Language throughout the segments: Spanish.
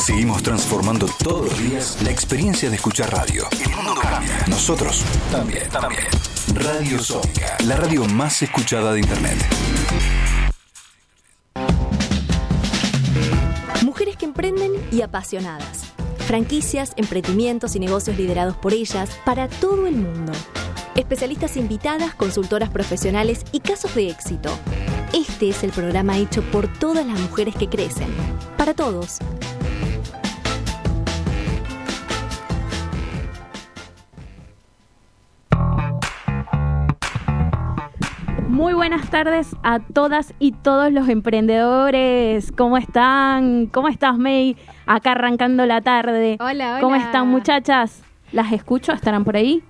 Seguimos transformando todos los días la experiencia de escuchar radio. El mundo cambia. Nosotros también, también. Radio Sónica, la radio más escuchada de Internet. Mujeres que emprenden y apasionadas. Franquicias, emprendimientos y negocios liderados por ellas para todo el mundo. Especialistas invitadas, consultoras profesionales y casos de éxito. Este es el programa hecho por todas las mujeres que crecen. Para todos. Muy buenas tardes a todas y todos los emprendedores. ¿Cómo están? ¿Cómo estás, May? Acá arrancando la tarde. Hola, hola. ¿Cómo están, muchachas? ¿Las escucho? ¿Estarán por ahí?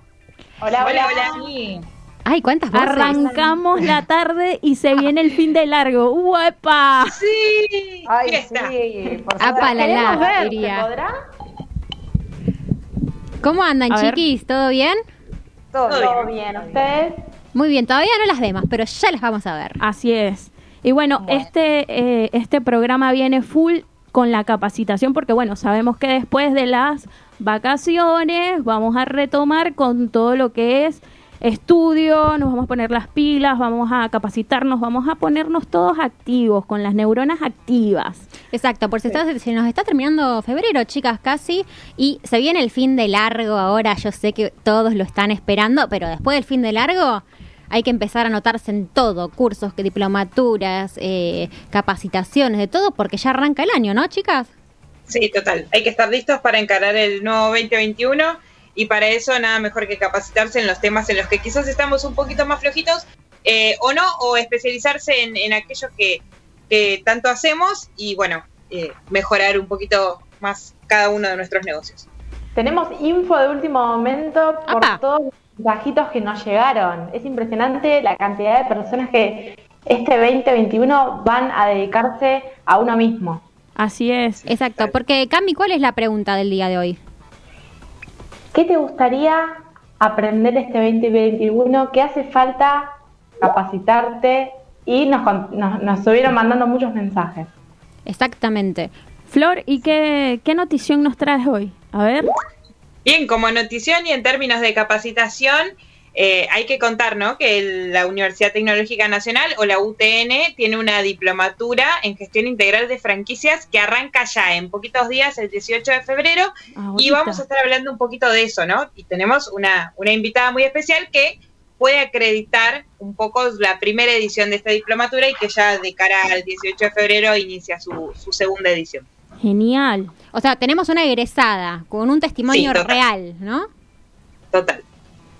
Hola, hola, hola. Ay, ¿cuántas voces? Arrancamos la tarde y se viene el fin de largo. ¡Uepa! Sí. Ay, Fiesta. sí. Por Apa, la, la, Queremos ver, ¿se diría. podrá? ¿Cómo andan, A ver. chiquis? ¿Todo bien? Todo, Todo bien. ¿Ustedes? Muy bien, todavía no las vemos, pero ya las vamos a ver. Así es. Y bueno, Bueno. este eh, este programa viene full con la capacitación porque bueno, sabemos que después de las vacaciones vamos a retomar con todo lo que es estudio, nos vamos a poner las pilas, vamos a capacitarnos, vamos a ponernos todos activos, con las neuronas activas. Exacto, por si está- se nos está terminando febrero, chicas, casi, y se viene el fin de largo ahora, yo sé que todos lo están esperando, pero después del fin de largo hay que empezar a anotarse en todo, cursos, que diplomaturas, eh, capacitaciones, de todo, porque ya arranca el año, ¿no, chicas? Sí, total. Hay que estar listos para encarar el nuevo 2021 y para eso nada mejor que capacitarse en los temas en los que quizás estamos un poquito más flojitos eh, o no, o especializarse en, en aquellos que, que tanto hacemos y bueno, eh, mejorar un poquito más cada uno de nuestros negocios. Tenemos info de último momento por Apa. todos mensajitos que nos llegaron. Es impresionante la cantidad de personas que este 2021 van a dedicarse a uno mismo. Así es. Exacto, porque Cami, ¿cuál es la pregunta del día de hoy? ¿Qué te gustaría aprender este 2021? ¿Qué hace falta capacitarte? Y nos, nos, nos estuvieron mandando muchos mensajes. Exactamente. Flor, ¿y qué, qué notición nos traes hoy? A ver. Bien, como notición y en términos de capacitación, eh, hay que contar ¿no? que el- la Universidad Tecnológica Nacional o la UTN tiene una diplomatura en gestión integral de franquicias que arranca ya en poquitos días, el 18 de febrero, y Ahorita. vamos a estar hablando un poquito de eso, ¿no? Y tenemos una, una invitada muy especial que puede acreditar un poco la primera edición de esta diplomatura y que ya de cara al 18 de febrero inicia su, su segunda edición. Genial. O sea, tenemos una egresada con un testimonio Sí, total. real, ¿no? Total.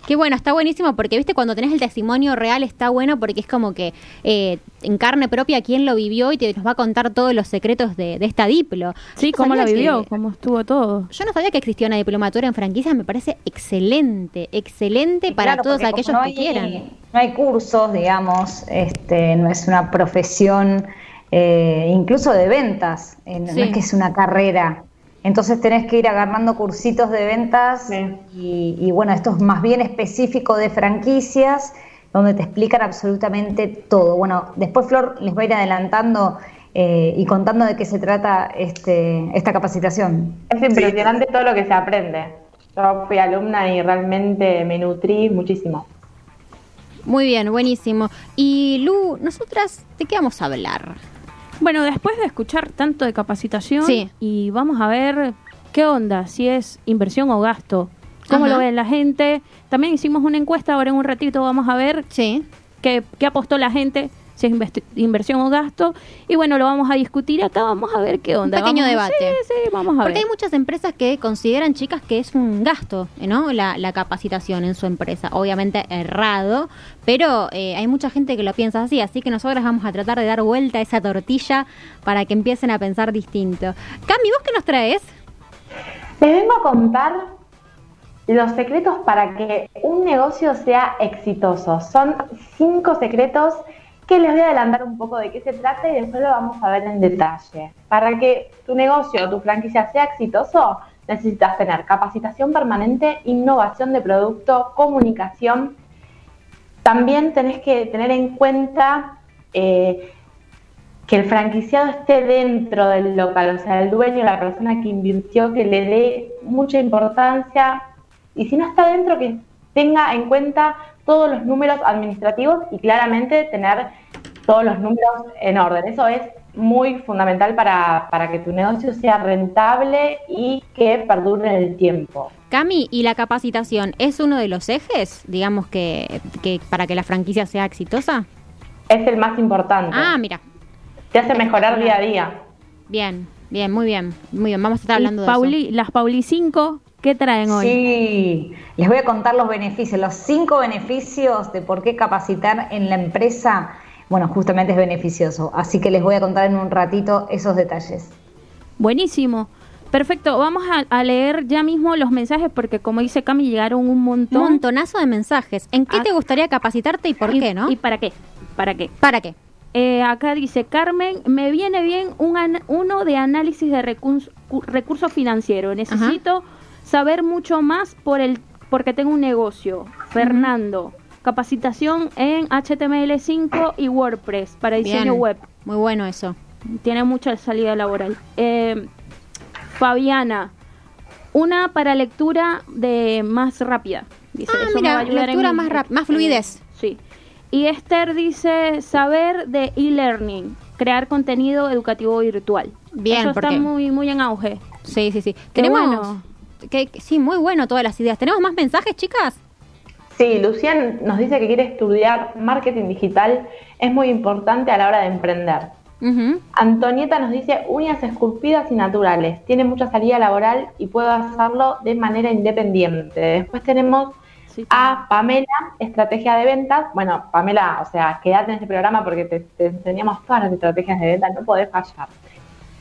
Qué bueno, está buenísimo porque, viste, cuando tenés el testimonio real está bueno porque es como que eh, en carne propia quién lo vivió y te nos va a contar todos los secretos de, de esta diplo. Sí, no ¿cómo la vivió? que- ¿Cómo estuvo todo? Yo no sabía que existía una diplomatura en franquicias, me parece excelente, excelente Y para claro, todos aquellos que quieran. No hay cursos, digamos, este, no es una profesión, eh, incluso de ventas, eh, no, es que es una carrera. Entonces tenés que ir agarrando cursitos de ventas Sí. y, y bueno, esto es más bien específico de franquicias, donde te explican absolutamente todo. Bueno, después Flor les va a ir adelantando eh, y contando de qué se trata este, esta capacitación. Es impresionante todo lo que se aprende. Yo fui alumna y realmente me nutrí muchísimo. Muy bien, buenísimo. Y Lu, nosotras, ¿de qué vamos a hablar? Bueno, después de escuchar tanto de capacitación, Sí. y vamos a ver qué onda, si es inversión o gasto, cómo Ajá. lo ve la gente. También hicimos una encuesta, ahora en un ratito vamos a ver Sí. qué, qué apostó la gente, si es inversión o gasto. Y bueno, lo vamos a discutir acá, vamos a ver qué onda. pequeño Vamos a- debate. Sí, sí, vamos a Porque ver. hay muchas empresas que consideran, chicas, que es un gasto, ¿no? La, la capacitación en su empresa. Obviamente errado, pero eh, hay mucha gente que lo piensa así, así que nosotras vamos a tratar de dar vuelta a esa tortilla para que empiecen a pensar distinto. Cami, ¿vos qué nos traes? Les vengo a contar los secretos para que un negocio sea exitoso. Son cinco secretos que les voy a adelantar un poco de qué se trata y después lo vamos a ver en detalle. Para que tu negocio o tu franquicia sea exitoso, necesitas tener capacitación permanente, innovación de producto, comunicación. También tenés que tener en cuenta eh, que el franquiciado esté dentro del local, o sea, el dueño, la persona que invirtió, que le dé mucha importancia, y si no está dentro, que tenga en cuenta todos los números administrativos y claramente tener todos los números en orden. Eso es muy fundamental para, para que tu negocio sea rentable y que perdure en el tiempo. Cami, ¿y la capacitación es uno de los ejes, digamos, que, que para que la franquicia sea exitosa? Es el más importante. Ah, mira, Te hace mejorar día a día. bien, bien, muy bien, muy bien. Vamos a estar Y hablando de eso. Las Pauli 5, ¿qué traen hoy? Sí, les voy a contar los beneficios, los cinco beneficios de por qué capacitar en la empresa, bueno, justamente es beneficioso. Así que les voy a contar en un ratito esos detalles. Buenísimo. Perfecto, vamos a, a leer ya mismo los mensajes porque como dice Cami, llegaron un montón. Montonazo de mensajes. ¿En qué Ah. te gustaría capacitarte y por ¿Y- qué, no? ¿Y para qué? ¿Para qué? ¿Para qué? Eh, acá dice Carmen, me viene bien un an- uno de análisis de recursos recurso financiero. Necesito saber mucho más por el porque tengo un negocio. Fernando, capacitación en HTML5 y WordPress para diseño Bien. web. Muy bueno eso. Tiene mucha salida laboral. Eh, Fabiana, una para lectura de más rápida. Dice, Ah, "Eso mira, va a ayudar lectura más rap- más fluidez. Sí. Y Esther dice saber de e-learning, crear contenido educativo virtual. Bien, Eso porque- está muy muy en auge. Sí, sí, sí. Qué Tenemos. bueno. que- sí, muy bueno todas las ideas. ¿Tenemos más mensajes, chicas? Sí, Lucian nos dice que quiere estudiar marketing digital, es muy importante a la hora de emprender. Antonieta nos dice uñas esculpidas y naturales, tiene mucha salida laboral y puedo hacerlo de manera independiente. Después tenemos Sí. a Pamela, estrategia de ventas. Bueno, Pamela, o sea, quédate en este programa porque te, te enseñamos todas las estrategias de ventas, no podés fallar.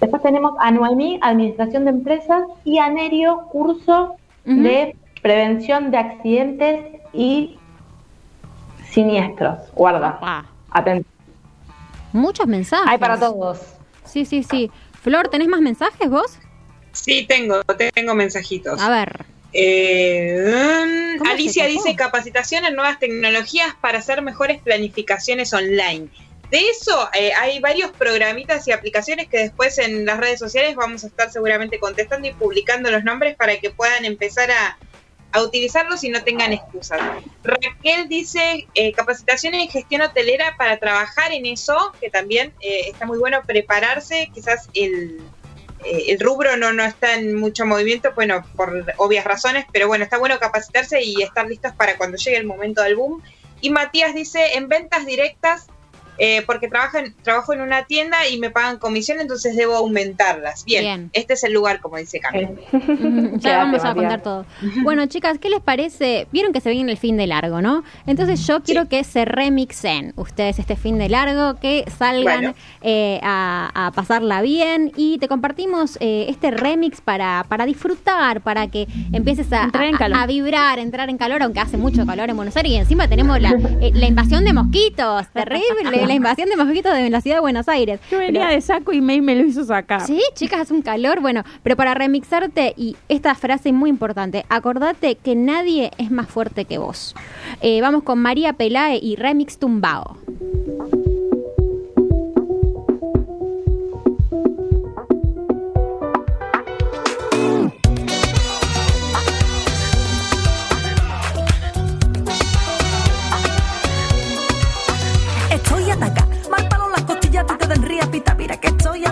Después tenemos a Noemí, administración de empresas, y a Nerio, curso de prevención de accidentes y siniestros. Guarda, Ah, atento. muchos mensajes. Hay para todos. Sí, sí, sí. Flor, ¿tenés más mensajes vos? Sí, tengo, tengo mensajitos. A ver. Eh, mm, ¿Cómo se Alicia dice capacitación en nuevas tecnologías para hacer mejores planificaciones online. De eso eh, hay varios programitas y aplicaciones que después en las redes sociales vamos a estar seguramente contestando y publicando los nombres para que puedan empezar a, a utilizarlos y no tengan excusas. Raquel dice eh, capacitación en gestión hotelera para trabajar en eso, que también eh, está muy bueno prepararse, quizás el, eh, el rubro no, no está en mucho movimiento, bueno, por obvias razones, pero bueno, está bueno capacitarse y estar listos para cuando llegue el momento del boom. Y Matías dice, en ventas directas, eh, porque trabajo en, trabajo en una tienda y me pagan comisión, entonces debo aumentarlas. Bien, Bien. este es el lugar, como dice. Ujú, ya vamos a contar todo. Bueno, chicas, ¿qué les parece? Vieron que se viene el fin de largo, ¿no? Entonces yo quiero que se remixen ustedes este fin de largo, que salgan Bueno. eh, a, a pasarla bien y te compartimos eh, este remix para, para disfrutar, para que empieces a, a vibrar, entrar en calor, aunque hace mucho calor en Buenos Aires y encima tenemos la, eh, la invasión de mosquitos, terrible, la invasión de mosquitos de la ciudad de Buenos Aires. Yo venía Pero- de saco y May me lo hizo sacar. Sí, chicas, hace un calor. Bueno, pero para remixarte, y esta frase muy importante, acordate que nadie es más fuerte que vos. Eh, vamos con María Pelae y Remix Tumbao.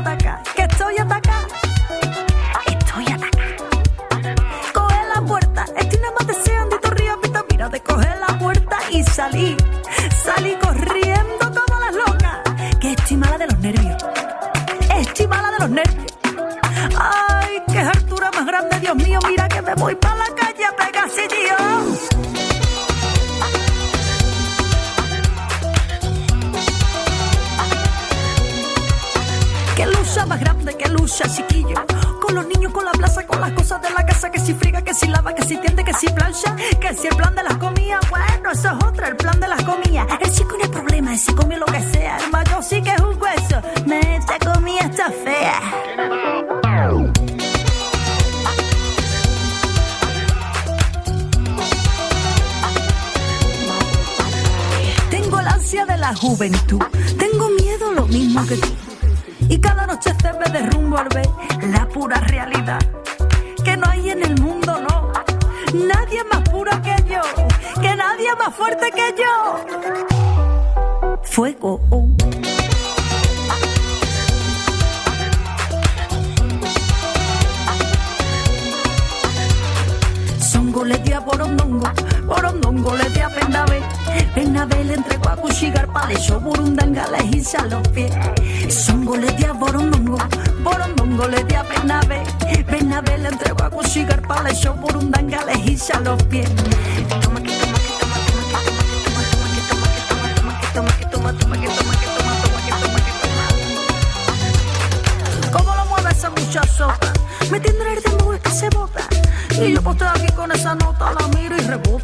Atacada, que estoy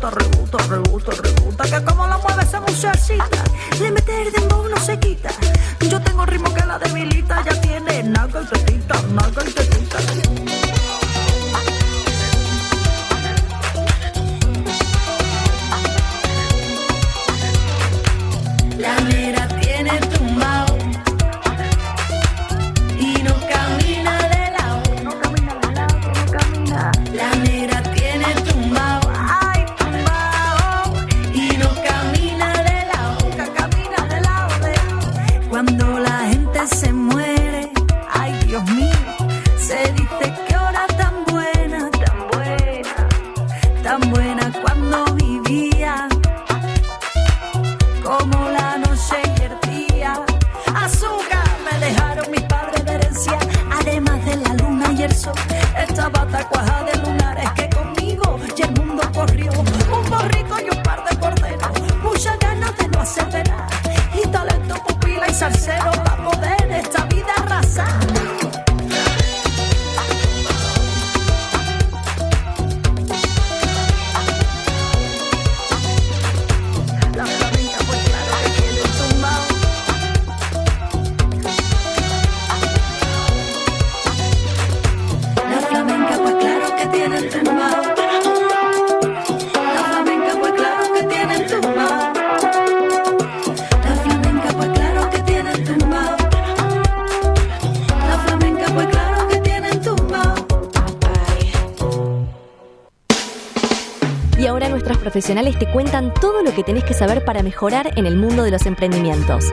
rebota, rebota, rebota. Que como la mueve esa muchachita, le mete el dembow no se quita. Yo tengo ritmo que la debilita, ya tiene naga y tetita, naga y tetita. Profesionales te cuentan todo lo que tenés que saber para mejorar en el mundo de los emprendimientos.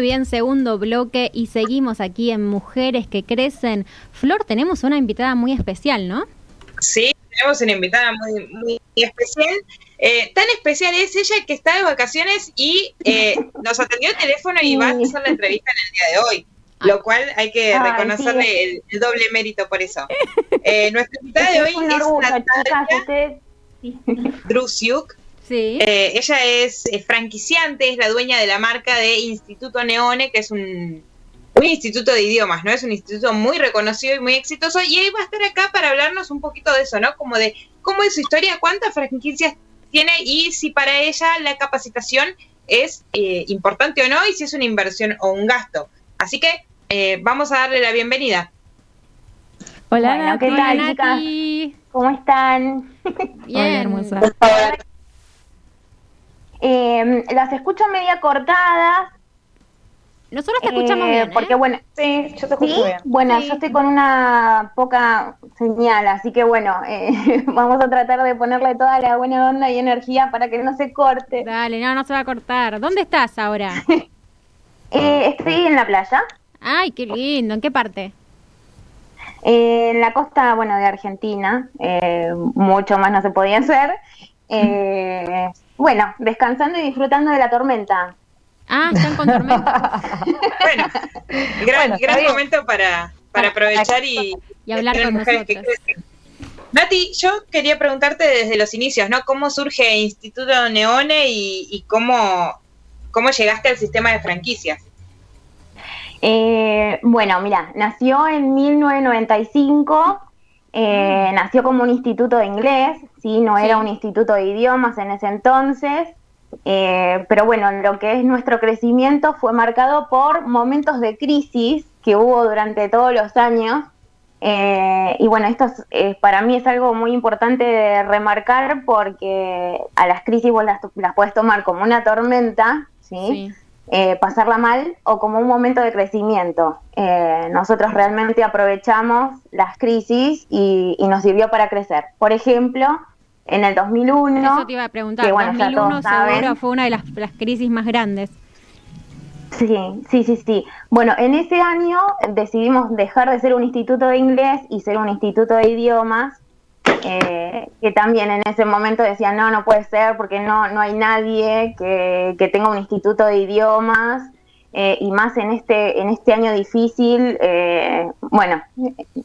Muy bien, segundo bloque y seguimos aquí en Mujeres que Crecen. Flor, tenemos una invitada muy especial, ¿no? Sí, tenemos una invitada muy, muy especial. Eh, tan especial es ella que está de vacaciones y eh, nos atendió el teléfono y va a hacer la entrevista en el día de hoy. Lo cual hay que reconocerle sí. el, el doble mérito por eso. Eh, nuestra invitada de hoy Es es Natalia. Drusiuk. Sí. Eh, ella es franquiciante, es la dueña de la marca de Instituto Neone, que es un, un instituto de idiomas, ¿no? Es un instituto muy reconocido y muy exitoso. Y ella va a estar acá para hablarnos un poquito de eso, ¿no? Como de cómo es su historia, cuántas franquicias tiene y si para ella la capacitación es eh, importante o no y si es una inversión o un gasto. Así que eh, vamos a darle la bienvenida. Hola, Bueno, ¿qué tal, chicas? ¿Cómo están? Bien. Hola, hermosa. Eh, las escucho media cortadas. Nosotros te escuchamos eh, bien, ¿eh? Porque bueno, Sí, yo te escucho ¿sí? bien. Bueno, Sí. yo estoy con una poca señal, así que bueno, eh, vamos a tratar de ponerle toda la buena onda y energía para que no se corte. Dale, no, no se va a cortar. ¿Dónde estás ahora? Eh, estoy en la playa, Ay, qué lindo. ¿En qué parte? eh, en la costa, bueno, de Argentina. eh, mucho más no se podía hacer. Eh, bueno, descansando y disfrutando de la tormenta. Ah, están con tormenta. Bueno, gran, Bueno, gran momento para, para aprovechar y, Y hablar con mujeres que nosotros. crecen. Nati, yo quería preguntarte desde los inicios, ¿no? ¿Cómo surge Instituto Neone y, y cómo, cómo llegaste al sistema de franquicias? Eh, bueno, mira, nació en 1995 eh, nació como un instituto de inglés, ¿sí? no era un instituto de idiomas en ese entonces, eh, pero bueno, lo que es nuestro crecimiento fue marcado por momentos de crisis que hubo durante todos los años. eh, y bueno, esto es, eh, para mí es algo muy importante de remarcar porque a las crisis vos las, las puedes tomar como una tormenta, ¿sí? Sí. Eh, pasarla mal o como un momento de crecimiento. Eh, nosotros realmente aprovechamos las crisis y, y nos sirvió para crecer. Por ejemplo, en el 2001, Eso te iba a preguntar. que bueno, ya 2001 todos saben. seguro fue una de las, las crisis más grandes. Sí, sí, sí, sí. Bueno, en ese año decidimos dejar de ser un instituto de inglés y ser un instituto de idiomas, eh, que también en ese momento decían, no, no puede ser porque no, no hay nadie que, que tenga un instituto de idiomas. eh, y más en este, en este año difícil, eh, bueno,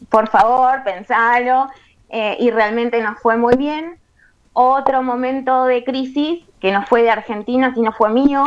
por favor, pensalo, eh, y realmente nos fue muy bien. Otro momento de crisis, que no fue de Argentina, sino fue mío,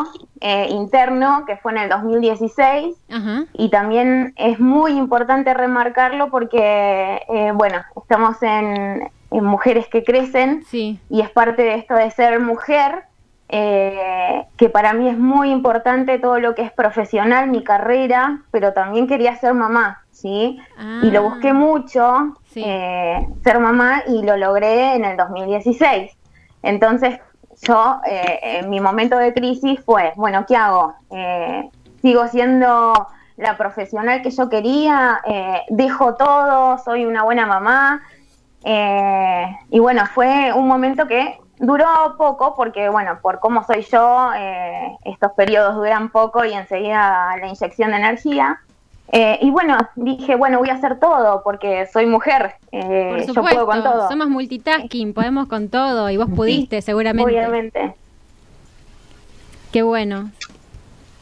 interno, que fue en el 2016. Ajá. Y también es muy importante remarcarlo porque, bueno, estamos en, en Mujeres que Crecen Sí. y es parte de esto de ser mujer, eh, que para mí es muy importante todo lo que es profesional, mi carrera, pero también quería ser mamá, ¿sí? Y lo busqué mucho, Sí. eh, ser mamá, y lo logré en el 2016. Entonces, yo, eh, en mi momento de crisis fue, bueno, ¿qué hago? Eh, ¿Sigo siendo la profesional que yo quería? Eh, ¿Dejo todo? ¿Soy una buena mamá? Eh, y bueno, fue un momento que duró poco porque, bueno, por cómo soy yo, eh, estos periodos duran poco y enseguida la inyección de energía. Eh, y bueno, dije, bueno, voy a hacer todo porque soy mujer, eh, Por yo supuesto, puedo con todo. somos multitasking, podemos con todo y vos pudiste seguramente. Obviamente, Qué bueno.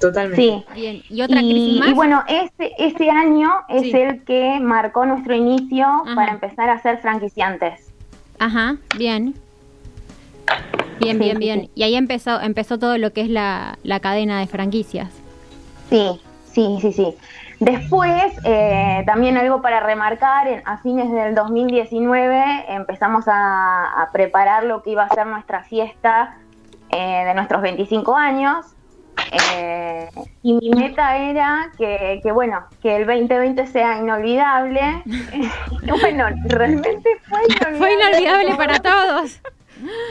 Totalmente. sí. Bien, ¿y otra y, crisis más? y bueno, ese, ese año es Sí. el que marcó nuestro inicio Ajá. para empezar a ser franquiciantes. Ajá, bien. Bien, Sí, bien, bien. sí. Y ahí empezó empezó todo lo que es la, la cadena de franquicias. Sí, sí, sí, sí. Después, eh, también algo para remarcar, en- a fines del 2019 empezamos a, a preparar lo que iba a ser nuestra fiesta eh, de nuestros 25 años. Eh, y mi meta era que, que, bueno, que el 2020 sea inolvidable. bueno, realmente fue inolvidable. Fue inolvidable para todos.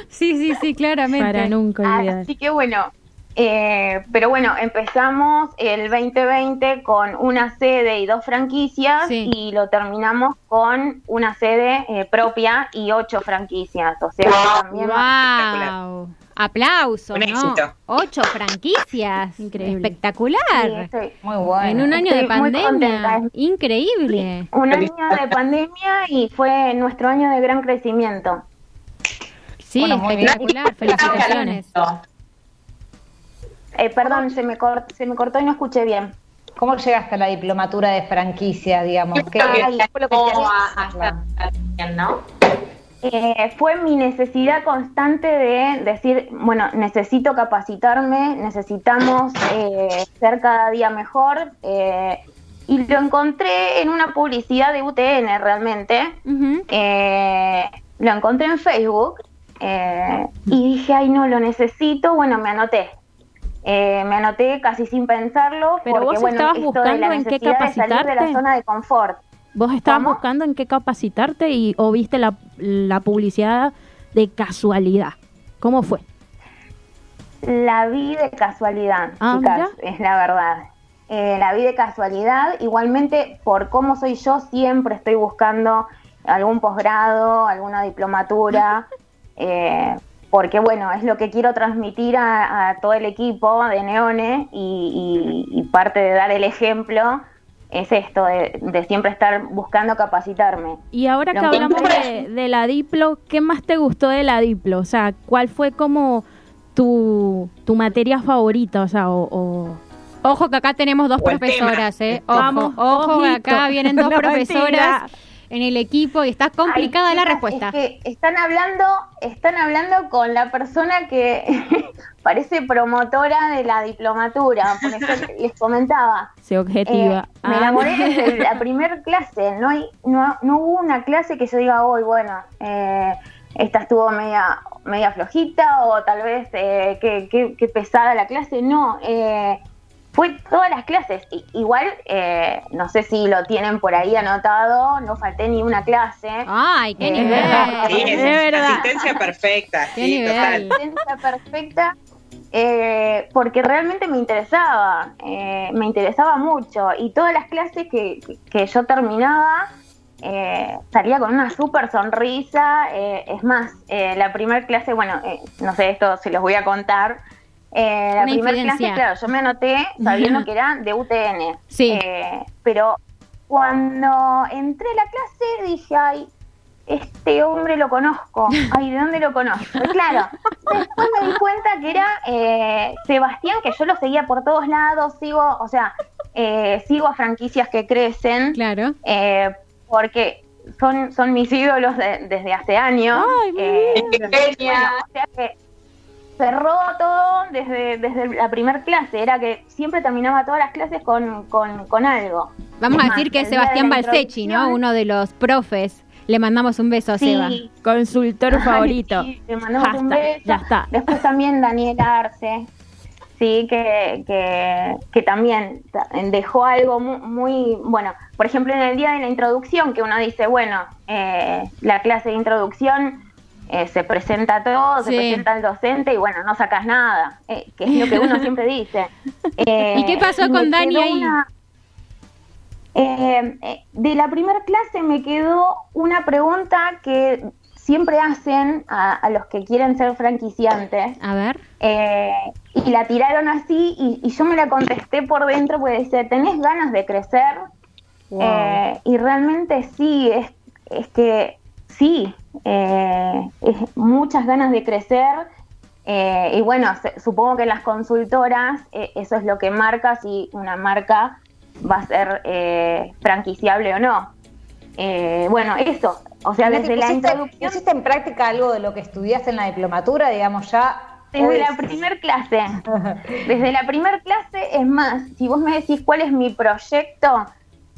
Sí, sí, sí, claramente. Para nunca olvidar. Así que bueno, eh, pero bueno, empezamos el 2020 con una sede y dos franquicias Sí. y lo terminamos con una sede eh, propia y ocho franquicias. O sea, que también ¡Wow! Aplausos, Un ¿no? éxito. Ocho franquicias. Increíble. Espectacular. sí, Muy bueno. en un año de Estoy pandemia. Increíble. un año de pandemia y fue nuestro año de gran crecimiento. Sí, Bueno, muy bien. espectacular. Felicitaciones. Eh, perdón, se me, cort- se me cortó y no escuché bien. ¿Cómo llegaste a la diplomatura de franquicia, digamos? ¿Qué Ay, fue lo que ¿Cómo te a- no? Eh, fue mi necesidad constante de decir, bueno, necesito capacitarme, necesitamos eh, ser cada día mejor. eh, y lo encontré en una publicidad de UTN realmente. Eh, lo encontré en Facebook eh, y dije, ay, no, lo necesito. Bueno, me anoté. Eh, me anoté casi sin pensarlo. Pero porque, vos bueno, estabas buscando en qué necesidad de salir de la capacitarte. zona de confort. ¿Vos estabas ¿Cómo? buscando en qué capacitarte y o viste la, la publicidad de casualidad? ¿Cómo fue? La vi de casualidad, Ah, chicas, mira. es la verdad. Eh, la vi de casualidad. Igualmente, por cómo soy yo, siempre estoy buscando algún posgrado, alguna diplomatura, eh, porque bueno, es lo que quiero transmitir a, a todo el equipo de Neone y, y- y parte de dar el ejemplo es esto, de, de siempre estar buscando capacitarme. Y ahora que hablamos de, de la Diplo, ¿qué más te gustó de la Diplo? O sea, ¿cuál fue como tu, tu materia favorita? O sea, o... o- Ojo que acá tenemos dos O profesoras, ¿eh? Ojo, Vamos, ojo, ojito. acá vienen dos No, profesoras. mentira. En el equipo y está complicada Ay, la respuesta. Es que están hablando, están hablando con la persona que parece promotora de la diplomatura. Por eso les comentaba. Se objetiva. Eh, me Ah. enamoré desde la primer clase. No, hay, no, no hubo una clase que yo diga hoy, bueno, eh, esta estuvo media, media flojita o tal vez eh, qué, qué- qué pesada la clase. No, eh, fue todas las clases. I- igual, eh, no sé si lo tienen por ahí anotado, no falté ni una clase. Ay, qué Eh, nivel. Sí, Es asistencia perfecta. Qué Sí, nivel. total. asistencia perfecta eh, porque realmente me interesaba, eh, me interesaba mucho y todas las clases que, que yo terminaba eh, salía con una súper sonrisa, eh, es más, eh, la primera clase, bueno, eh, no sé, esto se los voy a contar. Eh, la Una primera clase, claro, yo me anoté sabiendo que era de UTN. Sí. Eh, pero cuando entré a la clase dije, ay, este hombre lo conozco. Ay, ¿de dónde lo conozco? Y claro, después me di cuenta que era eh, Sebastián, que yo lo seguía por todos lados, sigo, o sea, eh, sigo a franquicias que crecen, Claro. eh, porque son, son mis ídolos de- desde hace años. Ay, Eh, bueno, o sea que cerró todo desde, desde la primera clase, era que siempre terminaba todas las clases con, con, con algo. Vamos a decir que es Sebastián Balsechi, ¿no? Uno de los profes. Le mandamos un beso a Seba. Sí, Consultor Ay, favorito. sí, le mandamos un beso. Ya está. Después también Daniel Arce, sí, que, que, que también ta- dejó algo mu- muy, bueno, por ejemplo en el día de la introducción, que uno dice, bueno, eh, la clase de introducción eh, se presenta todo, se presenta el docente y bueno, no sacas nada, eh, que es lo que uno siempre dice. Eh, ¿Y qué pasó con Dani ahí? eh, de la primera clase me quedó una pregunta que siempre hacen a, a los que quieren ser franquiciantes. A ver. y la tiraron así y, y yo me la contesté por dentro porque dice, ¿tenés ganas de crecer? Y realmente sí, es, es que sí, eh, muchas ganas de crecer. eh, y bueno, se- supongo que en las consultoras eh, eso es lo que marca si una marca va a ser franquiciable o no. Bueno, eso, o sea, desde la ¿pusiste, introducción, pusiste en práctica algo de lo que estudiaste en la diplomatura, digamos, ya? desde la decís- primer clase, desde la primer clase, es más, si vos me decís cuál es mi proyecto,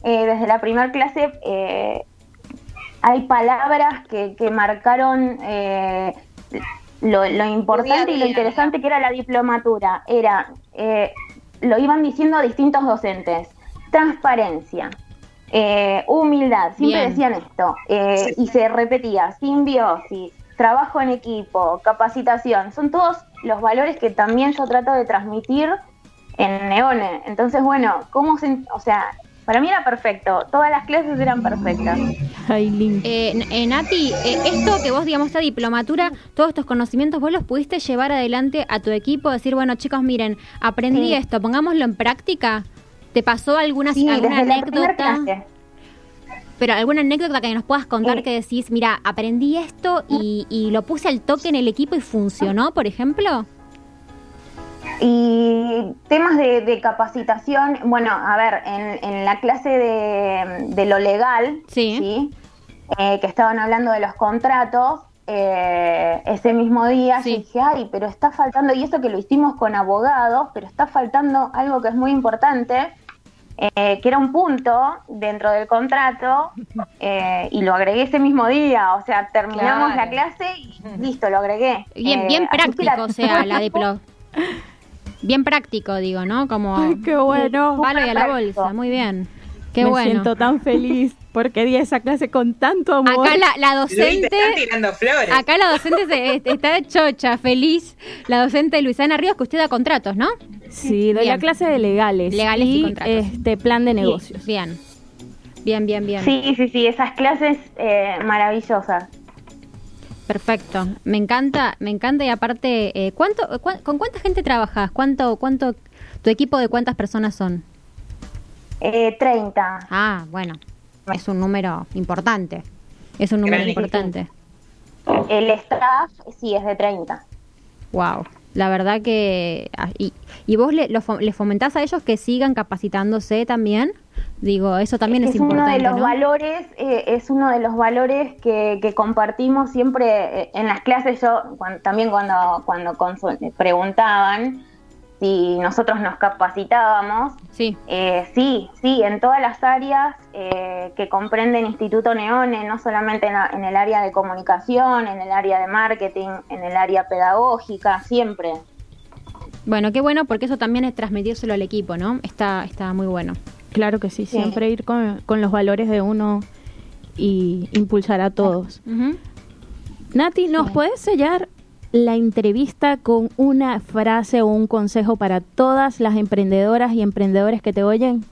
eh, desde la primer clase eh, hay palabras que, que marcaron eh, lo, lo importante y lo interesante que era la diplomatura. Era, eh, lo iban diciendo distintos docentes, transparencia, eh, humildad, siempre Bien. decían esto, eh, y se repetía, simbiosis, trabajo en equipo, capacitación, son todos los valores que también yo trato de transmitir en Neone. Entonces, bueno, ¿cómo se, o sea, para mí era perfecto, todas las clases eran perfectas. Ay. Eh, eh, Nati, eh, esto que vos, digamos, esta diplomatura, todos estos conocimientos, vos los pudiste llevar adelante a tu equipo, decir, bueno, chicos, miren, aprendí Sí. esto, pongámoslo en práctica. ¿Te pasó alguna, Sí, alguna anécdota? Pero alguna anécdota que nos puedas contar Eh. que decís, mira, aprendí esto y, y lo puse al toque en el equipo y funcionó, por ejemplo. Y temas de, de capacitación, bueno, a ver, en, en la clase de, de lo legal, Sí. Eh, que estaban hablando de los contratos, eh, ese mismo día Sí. yo dije, ay, pero está faltando, y eso que lo hicimos con abogados, pero está faltando algo que es muy importante, eh, que era un punto dentro del contrato, eh, y lo agregué ese mismo día, o sea, terminamos Claro. la clase y listo, lo agregué. Bien, Eh, bien la- práctico, o sea, la diplo. Bien práctico, digo, ¿no? Como Ay, qué bueno. palo y a la bolsa, muy bien. Qué Me bueno. siento tan feliz porque di esa clase con tanto amor. Acá la, docente, están tirando flores. acá la docente se- está de chocha, feliz. La docente Luisana Ríos, que usted da contratos, ¿no? Sí, doy Bien. la clase de legales. Legales y contratos. este plan de negocios. Bien. Bien, bien, bien. Sí, sí, sí, esas clases eh, maravillosas. Perfecto. Me encanta, me encanta y aparte, eh, ¿cuánto, ¿con cuánta gente trabajas? ¿Cuánto, cuánto, tu equipo de cuántas personas son? Eh, 30. Ah, bueno, es un número importante. Es un número Gran equipo. importante. El staff sí es de 30. Wow. La verdad que... ah, ¿Y, y vos le, lo les fomentás a ellos que sigan capacitándose también? Digo, eso también es, es uno importante. de los ¿no? valores, eh, es uno de los valores que, que compartimos siempre eh, en las clases. Yo también cuando cuando preguntaban si nosotros nos capacitábamos, Sí. eh, sí, sí, en todas las áreas eh, que comprenden Instituto Neone, no solamente en, la- en el área de comunicación, en el área de marketing, en el área pedagógica, siempre. Bueno, qué bueno porque eso también es transmitírselo al equipo, ¿no? Está, está muy bueno. Claro que sí, siempre ir con, con los valores de uno y impulsar a todos. Ujú. Nati, ¿nos puedes sellar la entrevista con una frase o un consejo para todas las emprendedoras y emprendedores que te oyen?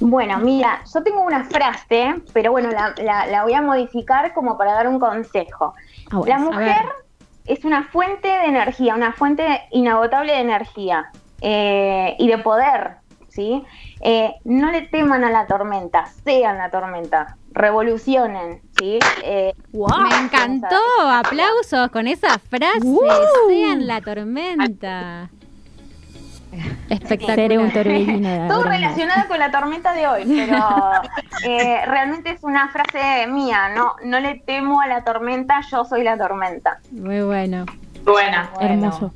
Bueno, mira, yo tengo una frase, pero bueno, la, la- la voy a modificar como para dar un consejo. Ah, la mujer es una fuente de energía, una fuente inagotable de energía eh, y de poder, ¿sí? Eh, no le teman a la tormenta, sean la tormenta, revolucionen, ¿sí? Eh, Me encantó, aplausos con esa frase. ¡Woo! Sean la tormenta. Espectacular. Seré un torbellino de Todo relacionado con la tormenta de hoy, pero eh, realmente es una frase mía, no, no le temo a la tormenta, yo soy la tormenta. Muy bueno. Buena. Hermoso.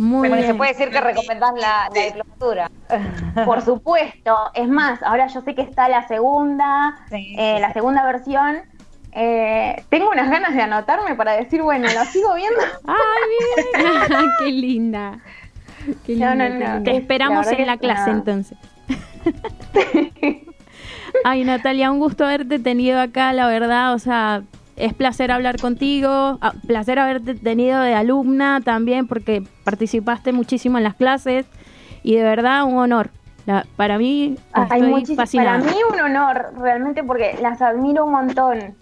Muy Bueno, bien. se puede decir que recomendás la, la diplomatura. Por supuesto, es más, ahora yo sé que está la segunda, Sí, eh, sí, la segunda versión. Eh, tengo unas ganas de anotarme para decir, bueno, lo sigo viendo. Ay, qué linda. Qué linda, no, qué no. linda. Te esperamos La en la clase entonces. Ay, Natalia, un gusto haberte tenido acá, la verdad, o sea, es placer hablar contigo, ah, placer haberte tenido de alumna también porque participaste muchísimo en las clases y de verdad un honor. La- para mí Hay estoy fascinada. para mí un honor, realmente, porque las admiro un montón.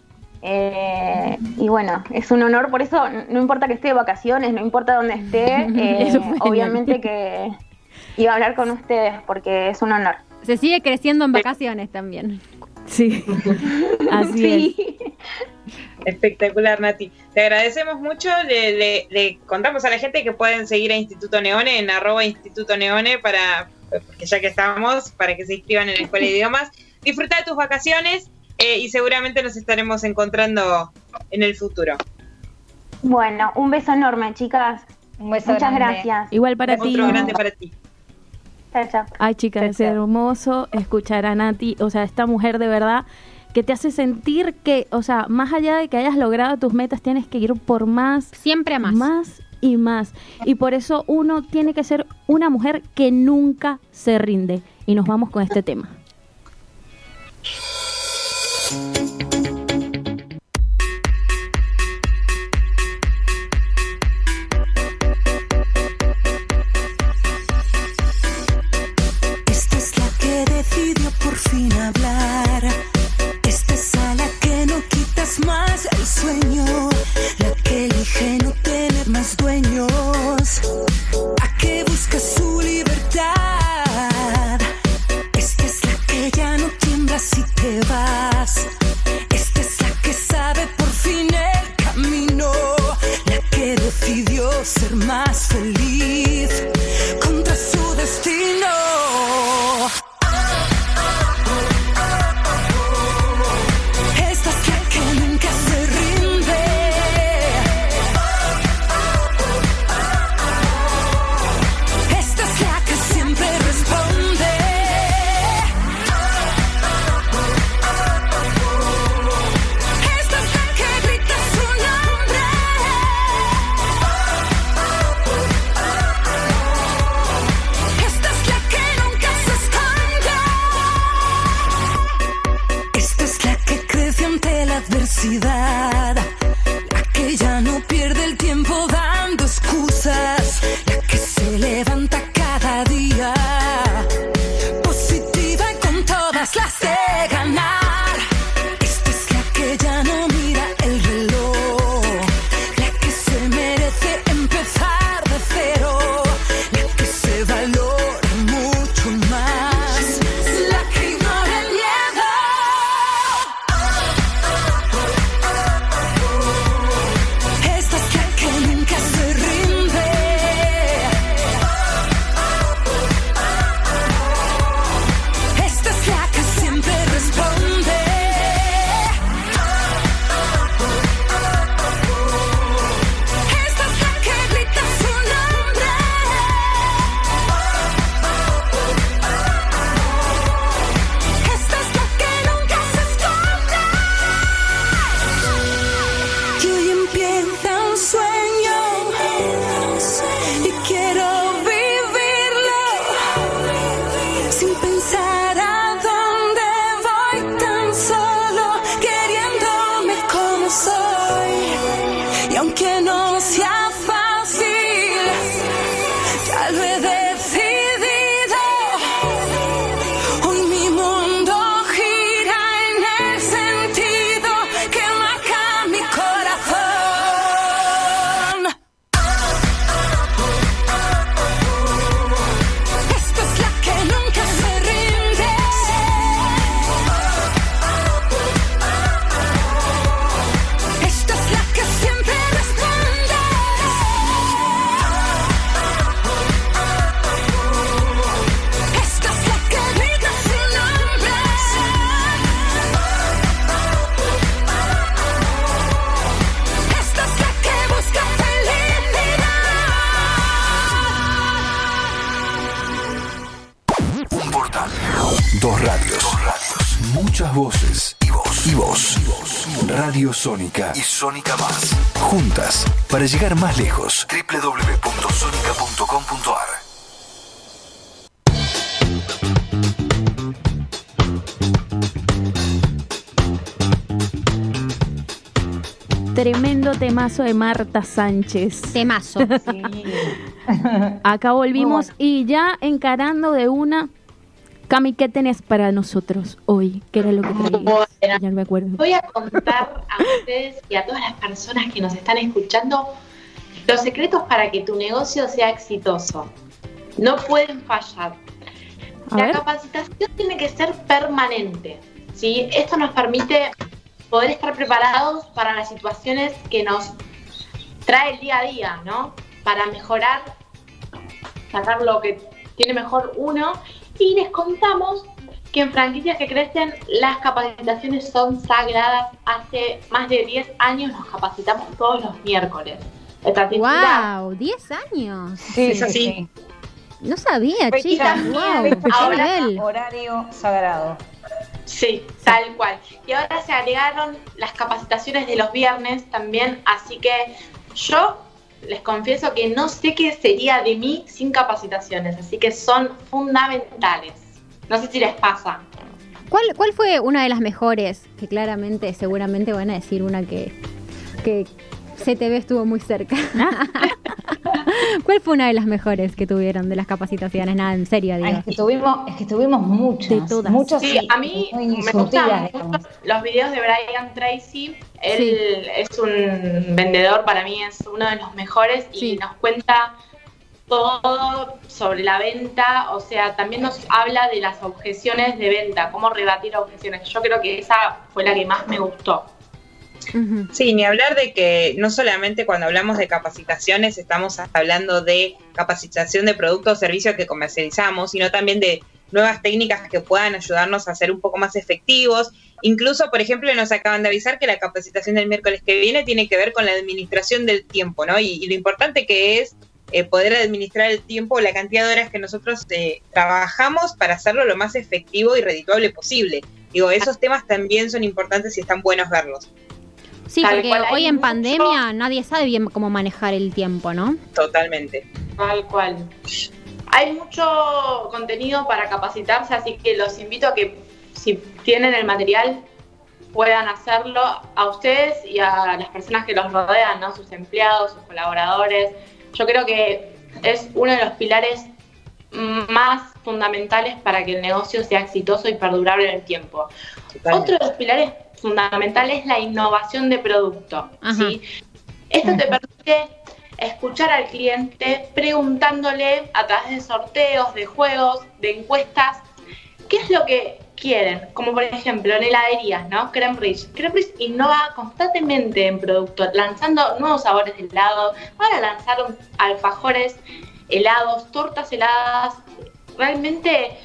Eh, y bueno, es un honor, por eso no importa que esté de vacaciones, no importa dónde esté, eh, obviamente que iba a hablar con ustedes porque es un honor. Se sigue creciendo en vacaciones también. Sí, así es. Sí. Espectacular, Nati. Te agradecemos mucho. Le, le- le contamos a la gente que pueden seguir a Instituto Neone en arroba Instituto Neone para, porque ya que estamos, para que se inscriban en la Escuela de Idiomas. Disfruta de tus vacaciones eh, y seguramente nos estaremos encontrando en el futuro. Bueno, un beso enorme, chicas. Un beso Muchas grande. gracias. Igual para ti. Otro grande para ti. Chao, chao. Ay, chicas, es hermoso escuchar a Nati, o sea, esta mujer de verdad que te hace sentir que, o sea, más allá de que hayas logrado tus metas, tienes que ir por más, Siempre a más. más y más. Y por eso uno tiene que ser una mujer que nunca se rinde. Y nos vamos con este tema. Hablar. Esta es a la que no quitas más el sueño. La que elige no tener más dueños. A que busca su libertad. Esta es la que ya no tiembla si te vas. Esta es la que sabe por fin el camino. La que decidió ser más feliz llegar más lejos. www.sonica.com.ar Tremendo temazo de Marta Sánchez. Temazo. Acá volvimos y ya encarando de una. Cami, ¿qué tenés para nosotros hoy? ¿Qué era lo que traías? Bueno. Ya no me acuerdo. Voy a contar a ustedes y a todas las personas que nos están escuchando los secretos para que tu negocio sea exitoso. No pueden fallar. A La ver. capacitación tiene que ser permanente. ¿sí? Esto nos permite poder estar preparados para las situaciones que nos trae el día a día, ¿no? Para mejorar, sacar lo que tiene mejor uno. Y les contamos que en franquicias que crecen las capacitaciones son sagradas. Hace más de 10 años nos capacitamos todos los miércoles. ¡Wow! ¿10 años? Sí, Es así. sí. No sabía, Fecha chicas. ¡Wow! ¿Qué Ahora- nivel? Horario sagrado. Sí, tal cual. Y ahora se agregaron las capacitaciones de los viernes también, así que yo les confieso que no sé qué sería de mí sin capacitaciones, así que son fundamentales. No sé si les pasa. ¿Cuál, ¿Cuál fue una de las mejores? Que claramente, seguramente van a decir una que CTV estuvo muy cerca. ¿Cuál fue una de las mejores que tuvieron de las capacitaciones? Nada, en serio, Ay, digo. es que tuvimos, es que tuvimos muchas, De todas. muchas Sí, a mí me gustan los videos de Brian Tracy. Él es un vendedor, para mí es uno de los mejores y Sí. nos cuenta todo sobre la venta, o sea, también nos habla de las objeciones de venta, cómo rebatir objeciones. Yo creo que esa fue la que más me gustó. Sí, ni hablar de que no solamente cuando hablamos de capacitaciones estamos hablando de capacitación de productos o servicios que comercializamos, sino también de nuevas técnicas que puedan ayudarnos a ser un poco más efectivos. Incluso, por ejemplo, nos acaban de avisar que la capacitación del miércoles que viene tiene que ver con la administración del tiempo, ¿no? Y, y lo importante que es eh, poder administrar el tiempo, la cantidad de horas que nosotros eh, trabajamos para hacerlo lo más efectivo y redituable posible. Digo, esos temas también son importantes y están buenos verlos. Sí, Tal porque hoy en mucho- pandemia nadie sabe bien cómo manejar el tiempo, ¿no? Totalmente. Tal cual. Hay mucho contenido para capacitarse, así que los invito a que si tienen el material puedan hacerlo a ustedes y a las personas que los rodean, ¿no? sus empleados, sus colaboradores. Yo creo que es uno de los pilares más fundamentales para que el negocio sea exitoso y perdurable en el tiempo. totalmente. Otro de los pilares fundamentales es la innovación de producto. Esto te permite escuchar al cliente preguntándole a través de sorteos, de juegos, de encuestas, qué es lo que quieren. Como por ejemplo en heladerías, ¿no? Creme Rich. Creme Rich innova constantemente en producto, lanzando nuevos sabores de helado. Ahora lanzaron alfajores helados, tortas heladas. Realmente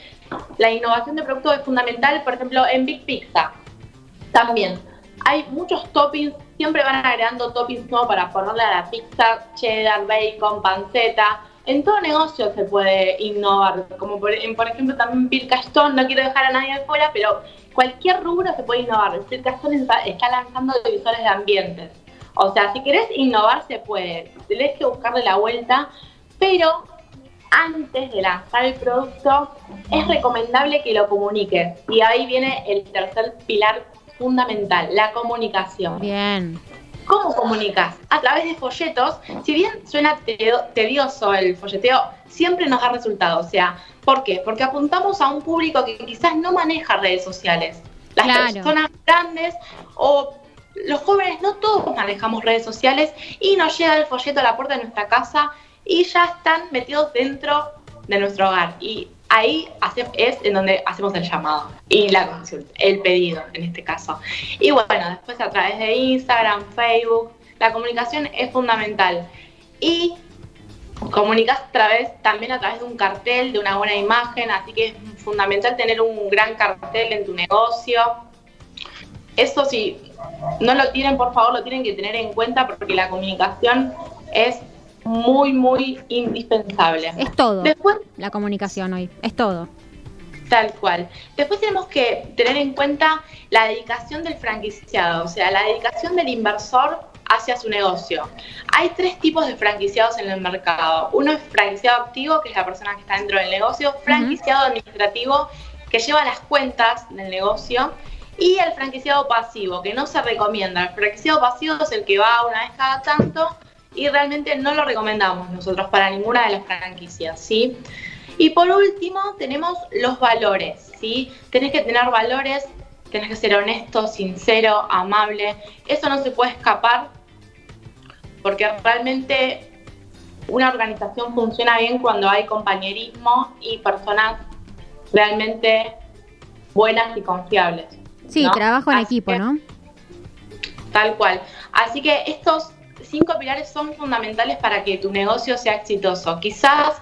la innovación de producto es fundamental, por ejemplo, en Big Pizza. También hay muchos toppings, siempre van agregando toppings nuevos para ponerle a la pizza, cheddar, bacon, panceta. En todo negocio se puede innovar, como por, ejemplo también Bill Castón, no quiero dejar a nadie afuera, pero cualquier rubro se puede innovar. Bill Castón está, está lanzando divisores de ambientes. O sea, si querés innovar se puede, tenés que buscarle la vuelta, pero antes de lanzar el producto es recomendable que lo comuniques. Y ahí viene el tercer pilar fundamental, la comunicación. Bien. ¿Cómo comunicas? A través de folletos. Si bien suena tedio- tedioso el folleteo, siempre nos da resultados. O sea, ¿por qué? Porque apuntamos a un público que quizás no maneja redes sociales. Las Claro. personas grandes o los jóvenes no todos manejamos redes sociales y nos llega el folleto a la puerta de nuestra casa y ya están metidos dentro de nuestro hogar. Y ahí es en donde hacemos el llamado y la consulta, el pedido en este caso. Y bueno, después a través de Instagram, Facebook, la comunicación es fundamental. Y comunicas también a través de un cartel, de una buena imagen, así que es fundamental tener un gran cartel en tu negocio. Eso si no lo tienen, por favor, lo tienen que tener en cuenta porque la comunicación es muy, muy indispensable. Es todo. Después, La comunicación hoy. Es todo. Tal cual. Después tenemos que tener en cuenta la dedicación del franquiciado, o sea, la dedicación del inversor hacia su negocio. Hay tres tipos de franquiciados en el mercado. Uno es franquiciado activo, que es la persona que está dentro del negocio, franquiciado administrativo, que lleva las cuentas del negocio, y el franquiciado pasivo, que no se recomienda. El franquiciado pasivo es el que va una vez cada tanto y realmente no lo recomendamos nosotros para ninguna de las franquicias, ¿sí? Y por último, tenemos los valores, ¿sí? Tenés que tener valores, tenés que ser honesto, sincero, amable. Eso no se puede escapar porque realmente una organización funciona bien cuando hay compañerismo y personas realmente buenas y confiables. Sí, ¿no? trabajo en Así equipo, que- ¿no? Tal cual. Así que estos cinco pilares son fundamentales para que tu negocio sea exitoso. Quizás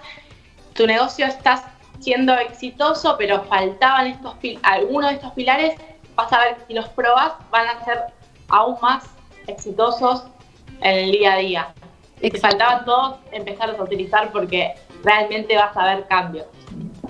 tu negocio está siendo exitoso, pero faltaban estos algunos de estos pilares. Vas a ver que si los probas van a ser aún más exitosos en el día a día. Si te faltaban todos, empezarlos a utilizar porque realmente vas a ver cambios.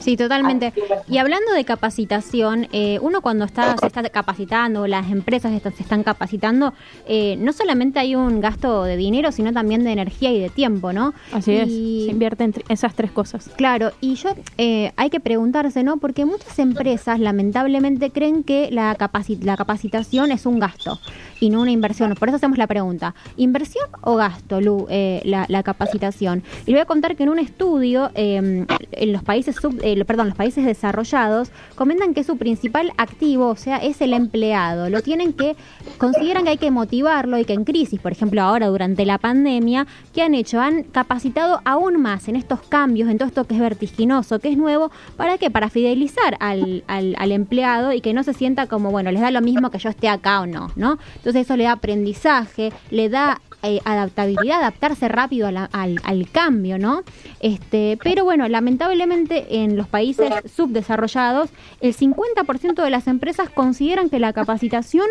Sí, totalmente. Y hablando de capacitación, eh, uno cuando está, se está capacitando, las empresas están- se están capacitando, eh, no solamente hay un gasto de dinero, sino también de energía y de tiempo, ¿no? Así es, Y- se invierte en esas tres cosas. Claro, y yo eh, hay que preguntarse, ¿no? Porque muchas empresas lamentablemente creen que la, capaci- la capacitación es un gasto y no una inversión. Por eso hacemos la pregunta, ¿inversión o gasto, Lu, eh, la, la capacitación? Y le voy a contar que en un estudio eh, en los países sub, eh, perdón, los países desarrollados comentan que su principal activo, o sea, es el empleado. Lo tienen que consideran que hay que motivarlo y que en crisis, por ejemplo, ahora durante la pandemia, ¿qué han hecho? Han capacitado aún más en estos cambios, en todo esto que es vertiginoso, que es nuevo, ¿para qué? Para fidelizar al, al, empleado y que no se sienta como, bueno, les da lo mismo que yo esté acá o no, ¿no? Entonces eso le da aprendizaje, le da eh, adaptabilidad, adaptarse rápido al, al cambio, ¿no? Este, pero bueno, lamentablemente en los países subdesarrollados, el 50% de las empresas consideran que la capacitación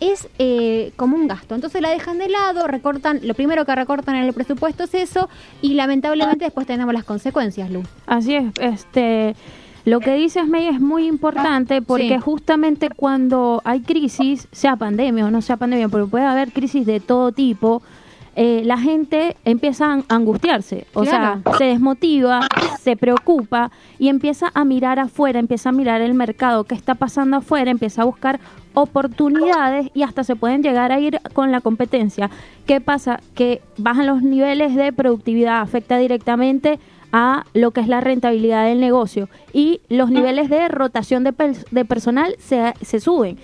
es eh, como un gasto. Entonces la dejan de lado, recortan, lo primero que recortan en el presupuesto es eso, y lamentablemente después tenemos las consecuencias, Lu. Así es, este, lo que dices, May, es muy importante porque Sí. justamente cuando hay crisis, sea pandemia o no sea pandemia, porque puede haber crisis de todo tipo, eh, la gente empieza a angustiarse, o Claro. sea, se desmotiva, se preocupa y empieza a mirar afuera, empieza a mirar el mercado, qué está pasando afuera, empieza a buscar oportunidades y hasta se pueden llegar a ir con la competencia. ¿Qué pasa? Que bajan los niveles de productividad, afecta directamente a lo que es la rentabilidad del negocio y los niveles de rotación de, per- de personal se, se suben.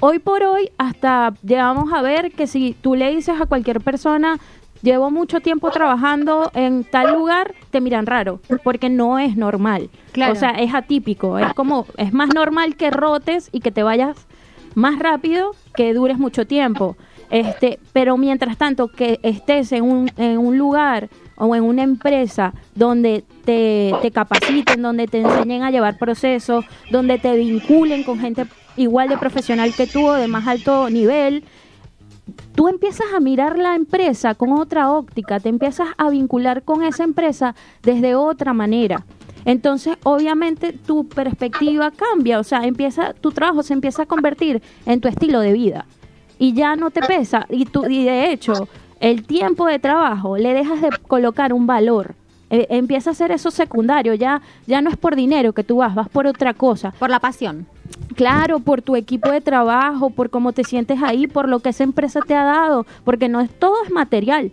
Hoy por hoy hasta llegamos a ver que si tú le dices a cualquier persona llevo mucho tiempo trabajando en tal lugar, te miran raro, porque no es normal. Claro. O sea, es atípico, es como es más normal que rotes y que te vayas más rápido que dures mucho tiempo. Este, pero mientras tanto que estés en un, en un lugar o en una empresa donde te, te capaciten, donde te enseñen a llevar procesos, donde te vinculen con gente igual de profesional que tú o de más alto nivel, tú empiezas a mirar la empresa con otra óptica, te empiezas a vincular con esa empresa desde otra manera. Entonces, obviamente, tu perspectiva cambia, o sea, empieza, tu trabajo se empieza a convertir en tu estilo de vida y ya no te pesa. Y, tú, y de hecho, el tiempo de trabajo le dejas de colocar un valor. Eh, empieza a ser eso secundario, ya, ya no es por dinero que tú vas, vas por otra cosa. Por la pasión. Claro, por tu equipo de trabajo, por cómo te sientes ahí, por lo que esa empresa te ha dado, porque no es todo es material.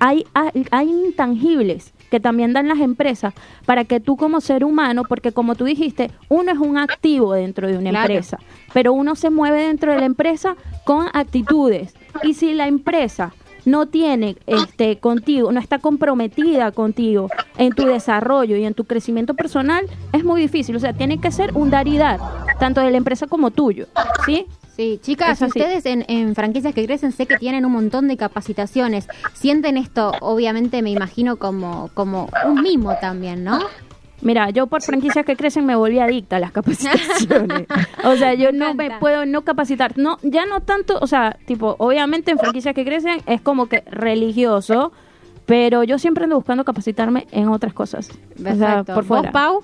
Hay, hay, hay intangibles que también dan las empresas para que tú como ser humano, porque como tú dijiste, uno es un activo dentro de una Claro. empresa, pero uno se mueve dentro de la empresa con actitudes. Y si la empresa no tiene este contigo, no está comprometida contigo en tu desarrollo y en tu crecimiento personal, es muy difícil. O sea, tiene que ser un dar y dar, tanto de la empresa como tuyo. ¿Sí? Sí, chicas, ustedes en, en franquicias que crecen sé que tienen un montón de capacitaciones. Sienten esto, obviamente me imagino como, como un mimo también, ¿no? Mira, yo por franquicias que crecen me volví adicta a las capacitaciones. o sea, yo Me no me puedo no capacitar. No, ya no tanto, o sea, tipo, obviamente en franquicias que crecen es como que religioso, pero yo siempre ando buscando capacitarme en otras cosas. O sea, Perfecto. por ¿Vos, fuera. Pau?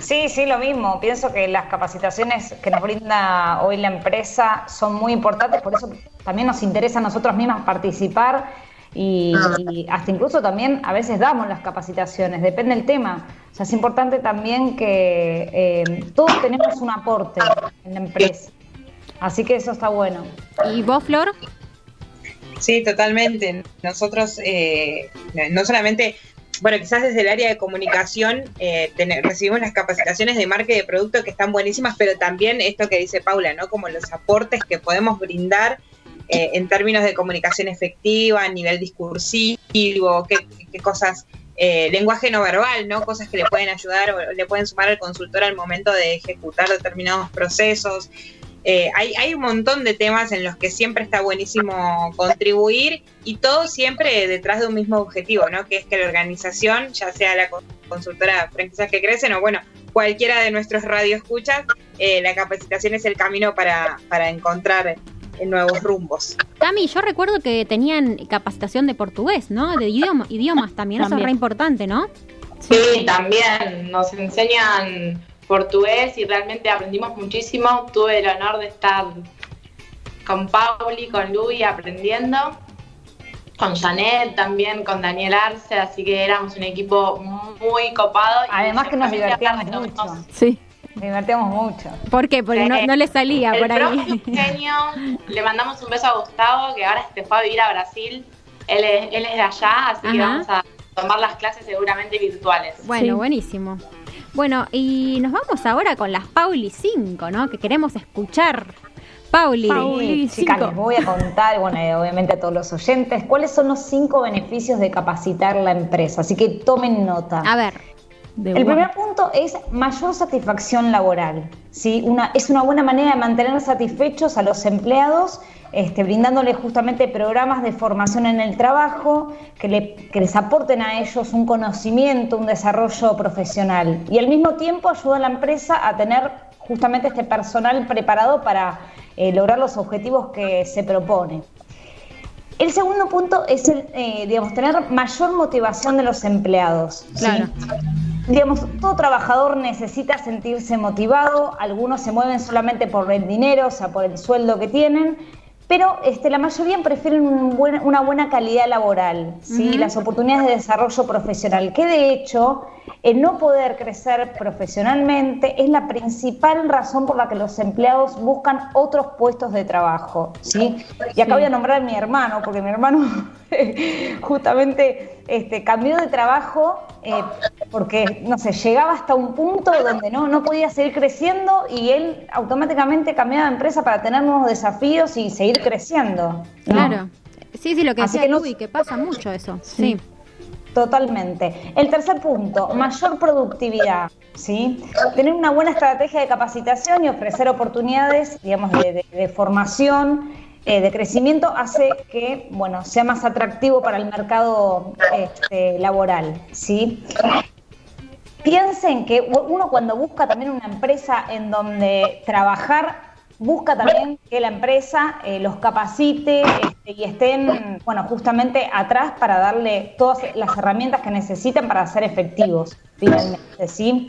Sí, sí, lo mismo. Pienso que las capacitaciones que nos brinda hoy la empresa son muy importantes, por eso también nos interesa a nosotros mismas participar y, y hasta incluso también a veces damos las capacitaciones, depende del tema. O sea, es importante también que eh, todos tenemos un aporte en la empresa. Así que eso está bueno. ¿Y vos, Flor? Sí, totalmente. Nosotros eh, no solamente, bueno, quizás desde el área de comunicación eh, recibimos las capacitaciones de marca y de producto que están buenísimas, pero también esto que dice Paula, ¿no? Como los aportes que podemos brindar eh, en términos de comunicación efectiva, a nivel discursivo, qué, qué cosas, eh, lenguaje no verbal, ¿no? Cosas que le pueden ayudar o le pueden sumar al consultor al momento de ejecutar determinados procesos. Eh, hay, hay un montón de temas en los que siempre está buenísimo contribuir y todo siempre detrás de un mismo objetivo, ¿no? Que es que la organización, ya sea la co- consultora Franquicias que Crecen o bueno, cualquiera de nuestros radioescuchas, eh, la capacitación es el camino para, para encontrar eh, nuevos rumbos. Tami, yo recuerdo que tenían capacitación de portugués, ¿no? De idioma, idiomas también, eso es re importante, ¿no? Sí, también nos enseñan portugués y realmente aprendimos muchísimo. Tuve el honor de estar con Pauli, con Luis aprendiendo, con Janet también, con Daniel Arce, así que éramos un equipo muy copado. y Además que nos divertíamos mucho. Sí. Divertíamos mucho. ¿Por qué? Porque no, no le salía El por ahí. Eugenio, le mandamos un beso a Gustavo, que ahora se fue a vivir a Brasil. Él es, él es de allá, así que vamos a tomar las clases seguramente virtuales. Bueno, Sí. buenísimo. Bueno, y nos vamos ahora con las Pauli 5, ¿no? Que queremos escuchar. Pauli. Pauli. Sí, chicas, cinco. les voy a contar, bueno, eh, obviamente a todos los oyentes, cuáles son los cinco beneficios de capacitar la empresa. Así que tomen nota. A ver, De El primer punto es mayor satisfacción laboral. ¿sí? Una, es una buena manera de mantener satisfechos a los empleados, este, brindándoles justamente programas de formación en el trabajo que, le- que les aporten a ellos un conocimiento, un desarrollo profesional. Y al mismo tiempo ayuda a la empresa a tener justamente este personal preparado para eh, lograr los objetivos que se propone. El segundo punto es el, eh, digamos, tener mayor motivación de los empleados. ¿sí? Digamos, todo trabajador necesita sentirse motivado, algunos se mueven solamente por el dinero, o sea, por el sueldo que tienen, pero este, la mayoría prefieren un buen- una buena calidad laboral, ¿sí? Las oportunidades de desarrollo profesional, que de hecho el no poder crecer profesionalmente es la principal razón por la que los empleados buscan otros puestos de trabajo. ¿sí? Y acá voy a nombrar a mi hermano, porque mi hermano justamente este, cambió de trabajo eh, porque, no sé, llegaba hasta un punto donde no, no podía seguir creciendo y él automáticamente cambiaba de empresa para tener nuevos desafíos y seguir creciendo. ¿no? claro. Sí, sí, lo que Así decía que no- que pasa mucho eso. Sí. Sí. Totalmente. El tercer punto, mayor productividad, ¿sí? Tener una buena estrategia de capacitación y ofrecer oportunidades, digamos, de, de- de formación, eh, de crecimiento, hace que, bueno, sea más atractivo para el mercado este, laboral, ¿sí? Piensen que uno cuando busca también una empresa en donde trabajar, busca también que la empresa eh, los capacite este, y estén, bueno, justamente atrás para darle todas las herramientas que necesitan para ser efectivos, finalmente, ¿sí?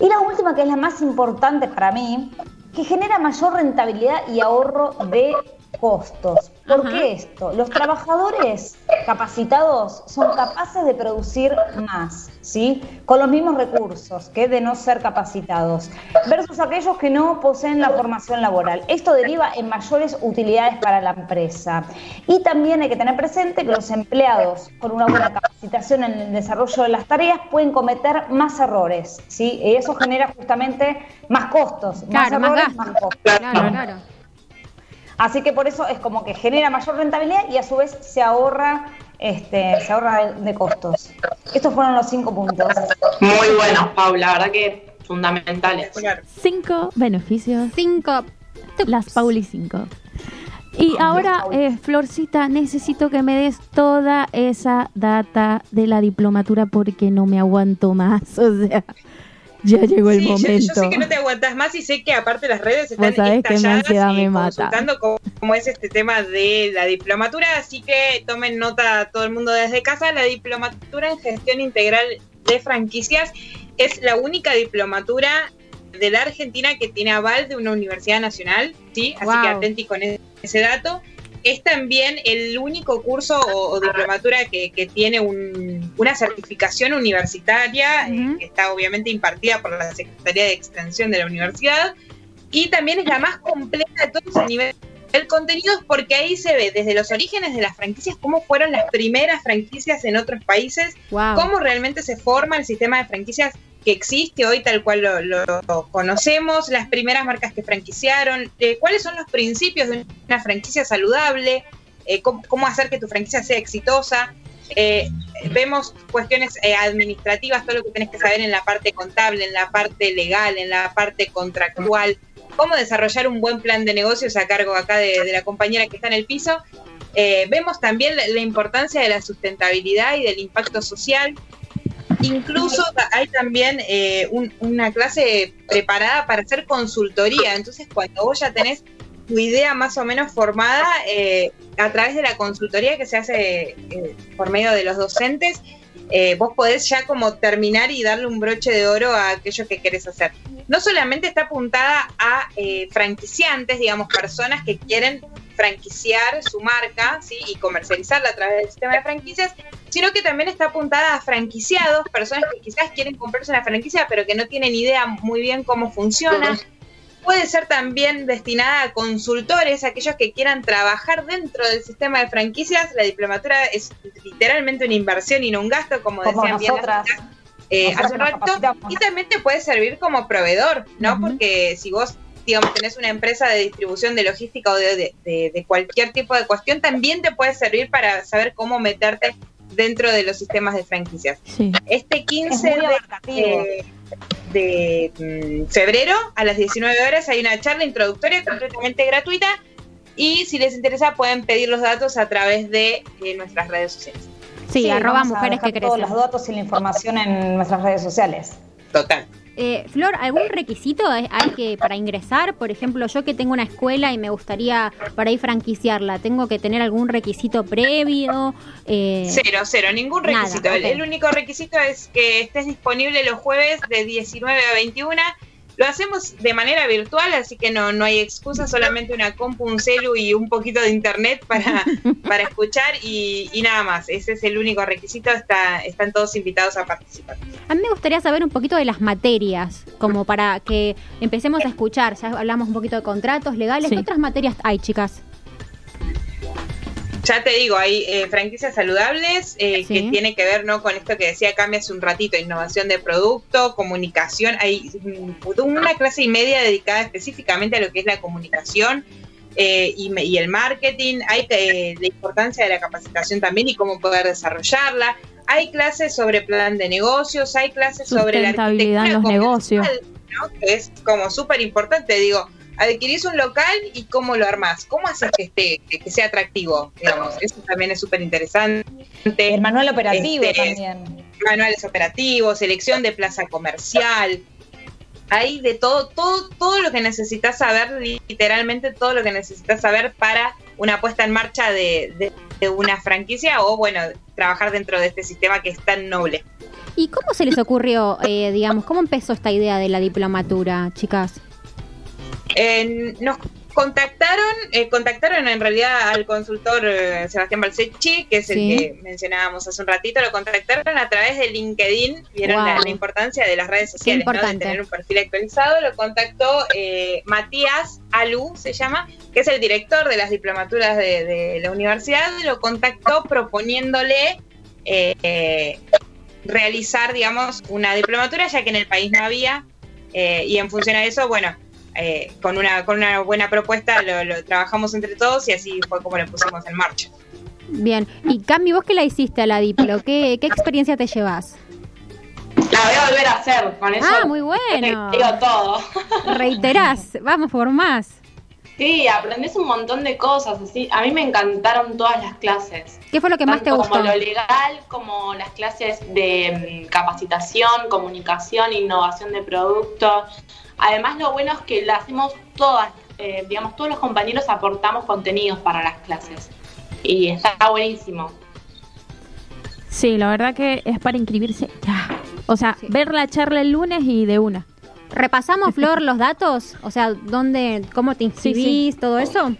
Y la última, que es la más importante para mí, que genera mayor rentabilidad y ahorro de costos. ¿Por Ajá. qué esto? Los trabajadores capacitados son capaces de producir más, ¿sí? Con los mismos recursos que de no ser capacitados, versus aquellos que no poseen la formación laboral. Esto deriva en mayores utilidades para la empresa. Y también hay que tener presente que los empleados con una buena capacitación en el desarrollo de las tareas pueden cometer más errores, ¿sí? Y eso genera justamente más costos, más Claro, más errores, gastos. más costos. Claro, claro. Así que por eso es como que genera mayor rentabilidad y a su vez se ahorra, este, se ahorra de, de costos. Estos fueron los cinco puntos. Muy buenos, Paula, la verdad que fundamentales. Cinco beneficios. Cinco. Las Pauli 5. Y ahora, eh, Florcita, necesito que me des toda esa data de la diplomatura porque no me aguanto más. O sea, ya llegó el Sí, yo- momento. Yo, sé que no te aguantas más y sé que aparte las redes están que estalladas ansiedad y me consultando cómo, cómo es este tema de la diplomatura, así que tomen nota todo el mundo desde casa, la diplomatura en gestión integral de franquicias es la única diplomatura de la Argentina que tiene aval de una universidad nacional, ¿sí? Así que atenti con ese dato. Es también el único curso o, o diplomatura que, que tiene un- una certificación universitaria, eh, que está obviamente impartida por la Secretaría de Extensión de la universidad, y también es la más completa de todos a nivel del contenido, porque ahí se ve desde los orígenes de las franquicias, cómo fueron las primeras franquicias en otros países, Wow. cómo realmente se forma el sistema de franquicias que existe hoy tal cual lo, conocemos, las primeras marcas que franquiciaron, eh, cuáles son los principios de una franquicia saludable, eh, cómo, hacer que tu franquicia sea exitosa. Eh, vemos cuestiones administrativas, todo lo que tienes que saber en la parte contable, en la parte legal, en la parte contractual, cómo desarrollar un buen plan de negocios a cargo acá de, la compañera que está en el piso. Vemos también la, la importancia de la sustentabilidad y del impacto social. Incluso hay también eh, un- una clase preparada para hacer consultoría. Entonces, cuando vos ya tenés tu idea más o menos formada, eh, a través de la consultoría que se hace eh, por medio de los docentes, eh, vos podés ya como terminar y darle un broche de oro a aquello que querés hacer. No solamente está apuntada a eh, franquiciantes, digamos, personas que quieren franquiciar su marca ¿sí? y comercializarla a través del sistema de franquicias, sino que también está apuntada a franquiciados, personas que quizás quieren comprarse una franquicia pero que no tienen idea muy bien cómo funciona. Puede ser también destinada a consultores, aquellos que quieran trabajar dentro del sistema de franquicias. La diplomatura es literalmente una inversión y no un gasto, como, Como decían bien las eh, hace rato. Y también te puede servir como proveedor, ¿no? Porque si vos, digamos, tenés una empresa de distribución de logística o de, de- de- de cualquier tipo de cuestión, también te puede servir para saber cómo meterte dentro de los sistemas de franquicias. Sí. Este 15 muy de, abarcativo. de- de, mm, febrero a las 19 horas hay una charla introductoria completamente gratuita y si les interesa pueden pedir los datos a través de eh, nuestras redes sociales. Sí, arroba vamos a mujeres que dejar todos crecen. los datos y la información en nuestras redes sociales. Total. Eh, Flor, ¿algún requisito hay que para ingresar? Por ejemplo, yo que tengo una escuela y me gustaría para ir franquiciarla, ¿tengo que tener algún requisito previo? Eh, Cero, cero, ningún Nada, requisito. El-. El único requisito es que estés disponible los jueves de 19 a 21. Lo hacemos de manera virtual, así que no, no hay excusa, solamente una compu, un celu y un poquito de internet para, para escuchar y, y nada más. Ese es el único requisito, está, están todos invitados a participar. A mí me gustaría saber un poquito de las materias, como para que empecemos a escuchar. Ya hablamos un poquito de contratos legales. Sí. ¿Qué otras materias hay, chicas? Ya te digo, hay eh, franquicias saludables eh, Sí. que tiene que ver no con esto que decía Cami hace un ratito, innovación de producto, comunicación. Hay una clase y media dedicada específicamente a lo que es la comunicación eh, y, el marketing. Hay eh, la importancia de la capacitación también y cómo poder desarrollarla. Hay clases sobre plan de negocios, hay clases sobre la Sustentabilidad en los arquitectura negocios. que es como súper importante. Digo, adquirís un local y cómo lo armás, cómo haces que esté, que, sea atractivo, digamos, eso también es súper interesante. El manual operativo Este, también. Manuales operativos, selección de plaza comercial, hay de todo, todo, todo lo que necesitas saber, literalmente todo lo que necesitas saber para una puesta en marcha de, de- de una franquicia o bueno, trabajar dentro de este sistema que es tan noble. ¿Y cómo se les ocurrió, eh, digamos, cómo empezó esta idea de la diplomatura, chicas? Eh, nos contactaron, eh, contactaron en realidad al consultor eh, Sebastián Balsecchi, que es el que mencionábamos hace un ratito, lo contactaron a través de LinkedIn, vieron la, Wow. la importancia de las redes sociales, ¿no? de tener un perfil actualizado, lo contactó eh, Matías Alú, se llama, que es el director de las diplomaturas de, de la universidad, lo contactó proponiéndole realizar, digamos, una diplomatura, ya que en el país no había, y en función a eso, bueno, eh, con, una, con una buena propuesta lo, lo trabajamos entre todos y así fue como lo pusimos en marcha. Bien. Y Cami, vos que la hiciste a la diplo, ¿qué, qué experiencia te llevas? La voy a volver a hacer, con eso. Ah, muy bueno. te digo todo. Reiterás, vamos por más. Sí, aprendés un montón de cosas. Así. A mí me encantaron todas las clases. ¿Qué fue lo que más te gustó? como lo legal, como las clases de mm, capacitación, comunicación, innovación de producto. Además, lo bueno es que la hacemos todas, eh, digamos, todos los compañeros aportamos contenidos para las clases. Y está buenísimo. Sí, la verdad que es para inscribirse ya. O sea, ver la charla el lunes y de una. ¿Repasamos, Flor, los datos? O sea, ¿dónde, cómo te inscribís, todo eso?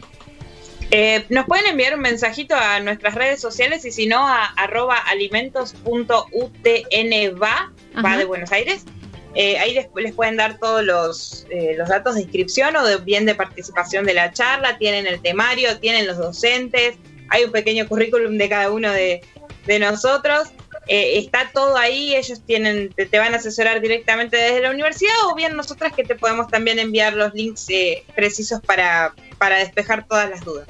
Eh, nos pueden enviar un mensajito a nuestras redes sociales y si no a arroba alimentos.utnva, va de Buenos Aires. Eh, ahí les, les pueden dar todos los, eh, los datos de inscripción o de bien de participación de la charla, tienen el temario, tienen los docentes, hay un pequeño currículum de cada uno de, de nosotros. Eh, está todo ahí, ellos tienen, te, te van a asesorar directamente desde la universidad o bien nosotras que te podemos también enviar los links eh, precisos para, para despejar todas las dudas.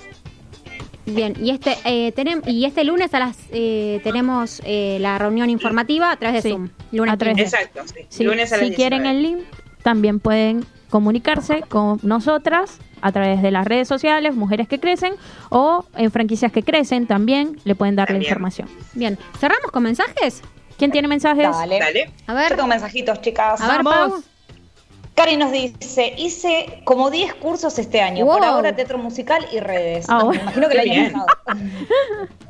Bien, y este eh, tenem- y este lunes a las eh, tenemos eh, la reunión informativa a través de Sí, Zoom. Lunes a través de- 15. Exacto, sí. Sí, Lunes a si quieren 19. el link, también pueden comunicarse con nosotras a través de las redes sociales, Mujeres que Crecen, o en franquicias que crecen también le pueden dar la información. Bien, ¿cerramos con mensajes? ¿Quién tiene mensajes? Dale. Dale. A Yo ver, tengo mensajitos, chicas. a ver, Pau. Cari nos dice, hice como 10 cursos este año, por ahora teatro musical y redes. Me bueno. imagino que año bien.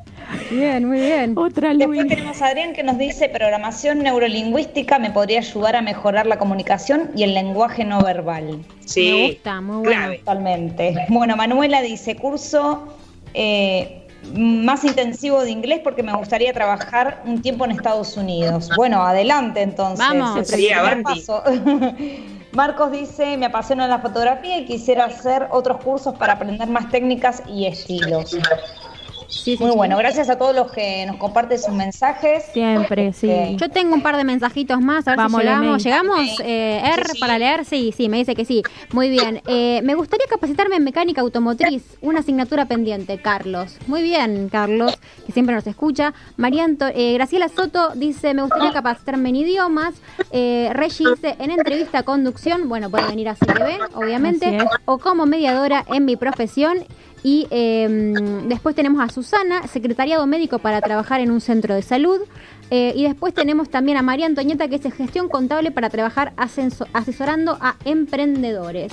Bien, muy bien. Otra Después Luis. tenemos a Adrián que nos dice, programación neurolingüística me podría ayudar a mejorar la comunicación y el lenguaje no verbal. Sí. Me gusta, muy bueno. Clave. Totalmente. Bueno, Manuela dice, curso eh, más intensivo de inglés porque me gustaría trabajar un tiempo en Estados Unidos. Bueno, adelante entonces. Vamos. Sí, paso. Marcos dice, me apasiona la fotografía y quisiera hacer otros cursos para aprender más técnicas y estilos. Sí, sí, Muy sí. bueno, gracias a todos los que nos comparten sus mensajes. Siempre, sí. Este, Yo tengo un par de mensajitos más, a ver Vamos, si llegamos. ¿Llegamos, eh, R, Sí, sí. para leer? Sí, sí, me dice que sí. Muy bien. Eh, me gustaría capacitarme en mecánica automotriz, una asignatura pendiente, Carlos. Muy bien, Carlos, que siempre nos escucha. María Anto- eh, Graciela Soto dice, me gustaría capacitarme en idiomas. Eh, Reggie dice, en entrevista a conducción, bueno, puede venir a CTV, obviamente, o como mediadora en mi profesión. Y eh, después tenemos a Susana, secretariado médico para trabajar en un centro de salud. Eh, y después tenemos también a María Antonieta, que es gestión contable para trabajar asesorando a emprendedores.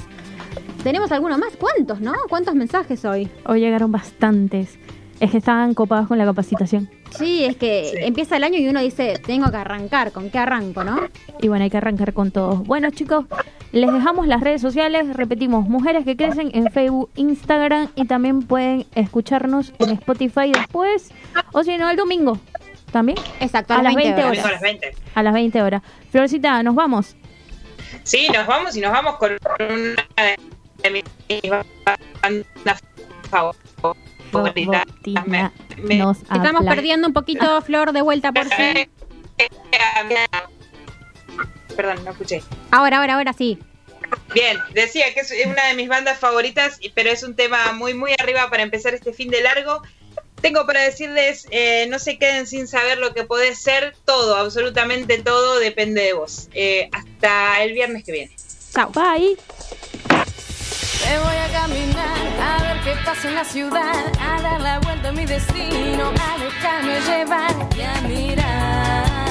¿Tenemos alguno más? ¿Cuántos, no? ¿Cuántos mensajes hoy? Hoy llegaron bastantes. Es que estaban copados con la capacitación. Sí, es que Sí. empieza el año y uno dice, tengo que arrancar. ¿Con qué arranco, no? Y bueno, hay que arrancar con todos. Bueno, chicos, les dejamos las redes sociales. Repetimos, Mujeres que Crecen en Facebook, Instagram y también pueden escucharnos en Spotify después. O si no, el domingo. También Exacto, A las 20 Domingo horas. a las 20. a las 20 horas. Florcita, nos vamos. Sí, nos vamos y nos vamos con una de mis bandas favoritas. Botina Me- me- nos Estamos habla. perdiendo un poquito, Flor, de vuelta por sí. Perdón, no escuché. Ahora, ahora, ahora sí. Bien, decía que es una de mis bandas favoritas, pero es un tema muy, muy arriba para empezar este fin de largo. Tengo para decirles, eh, no se queden sin saber lo que podés ser, todo, absolutamente todo depende de vos. Eh, hasta el viernes que viene. Chao. Bye. Me voy a caminar a ver qué pasa en la ciudad, a dar la vuelta a mi destino, a dejarme llevar y a mirar,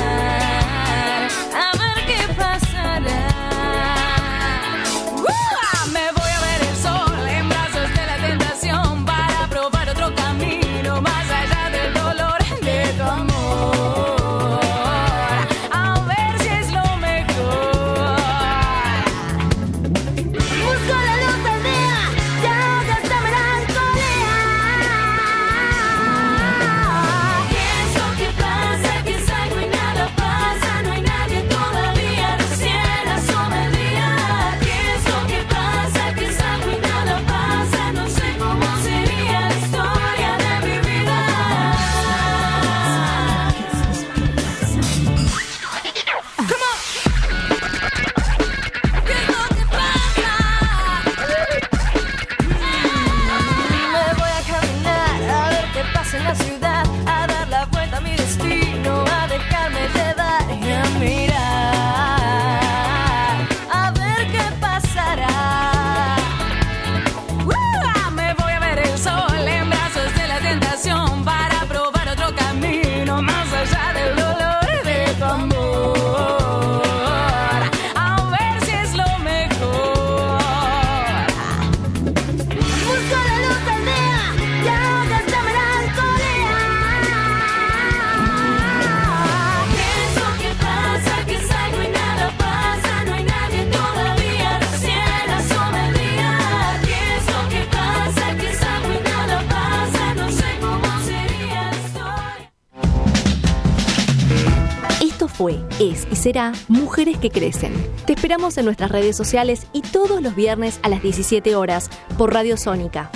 y será Mujeres que Crecen. Te esperamos en nuestras redes sociales y todos los viernes a las 17 horas por Radio Sónica.